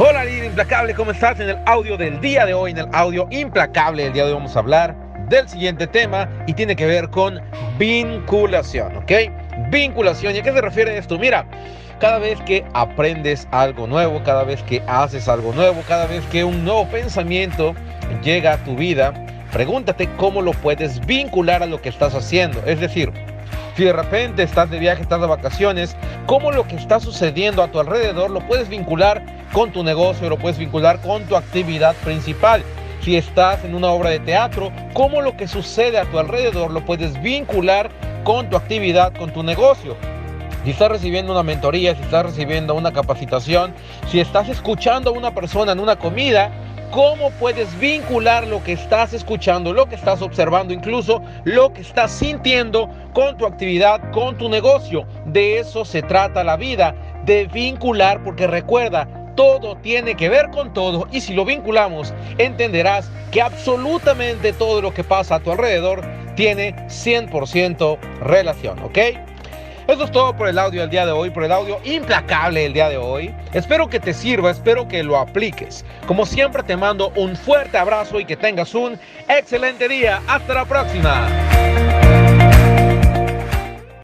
Hola líder implacable, ¿cómo estás? En el audio del día de hoy, en el audio implacable del día de hoy vamos a hablar del siguiente tema y tiene que ver con vinculación, ¿ok? Vinculación, ¿y a qué se refiere esto? Mira, cada vez que aprendes algo nuevo, cada vez que haces algo nuevo, cada vez que un nuevo pensamiento llega a tu vida, pregúntate cómo lo puedes vincular a lo que estás haciendo. Es decir, si de repente estás de viaje, estás de vacaciones, cómo lo que está sucediendo a tu alrededor lo puedes vincular con tu negocio, lo puedes vincular con tu actividad principal. Si estás en una obra de teatro, cómo lo que sucede a tu alrededor lo puedes vincular con tu actividad, con tu negocio. Si estás recibiendo una mentoría, si estás recibiendo una capacitación, si estás escuchando a una persona en una comida, cómo puedes vincular lo que estás escuchando, lo que estás observando, incluso lo que estás sintiendo con tu actividad, con tu negocio. De eso se trata la vida, de vincular, porque recuerda, todo tiene que ver con todo y si lo vinculamos, entenderás que absolutamente todo lo que pasa a tu alrededor tiene 100% relación, ¿ok? Eso es todo por el audio del día de hoy, por el audio implacable del día de hoy. Espero que te sirva, espero que lo apliques. Como siempre te mando un fuerte abrazo y que tengas un excelente día. Hasta la próxima.